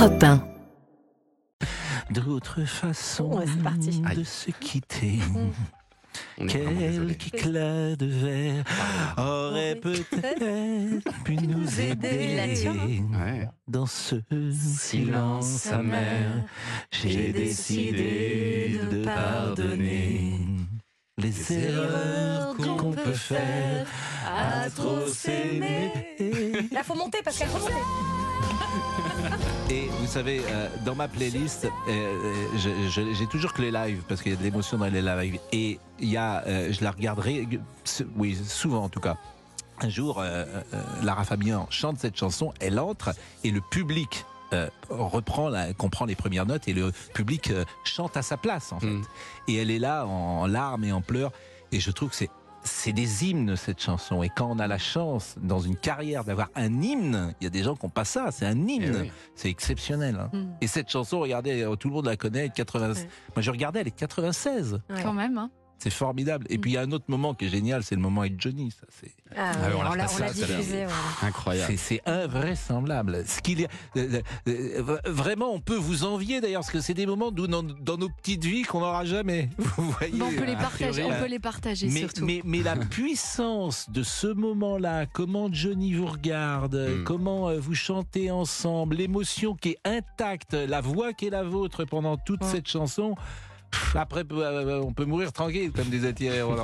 Europe 1. D'autres façons Ouais, c'est parti. de se quitter. Quelques éclats de verre auraient peut-être pu nous aider Là-dessus. Ouais. dans ce silence amer. J'ai décidé de pardonner les erreurs qu'on peut faire à trop s'aimer. Là, faut monter, Pascal, faut monter. Et vous savez, euh, dans ma playlist, euh, euh, j'ai toujours que les lives, parce qu'il y a de l'émotion dans les lives. Et il y a, euh, je la regarderai, oui, souvent en tout cas. Un jour, Lara Fabian chante cette chanson, elle entre et le public euh, reprend, la, comprend les premières notes et le public euh, chante à sa place en fait. Mm. Et elle est là en larmes et en pleurs. Et je trouve que c'est c'est des hymnes cette chanson. Et quand on a la chance dans une carrière d'avoir un hymne, il y a des gens qui n'ont pas ça. C'est un hymne. Eh oui. C'est exceptionnel. hein. Mm. Et cette chanson, regardez, euh, tout le monde la connaît. 80... Ouais. Moi, je regardais, elle est de 96. Ouais. Quand même, hein. C'est formidable. Et puis il y a un autre moment qui est génial, c'est le moment avec Johnny. Ça, c'est Ah, oui, on l'a diffusé. ouais. Incroyable. C'est- C'est invraisemblable. Ce qu'il y a- euh, euh, euh, vraiment, on peut vous envier d'ailleurs, parce que c'est des moments d'où dans, dans nos petites vies qu'on n'aura jamais. Vous voyez. Bon, on peut les partager, priori, on peut les partager mais, surtout. mais, mais la puissance de ce moment-là, comment Johnny vous regarde, Mm. comment vous chantez ensemble, l'émotion qui est intacte, la voix qui est la vôtre pendant toute Ouais. cette chanson. Après, euh, on peut mourir tranquille, comme disait Thierry Roland.